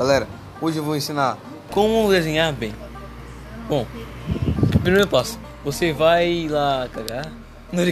Galera, hoje eu vou ensinar Como desenhar bem. Bom, primeiro passo, você vai lá cagar. Não.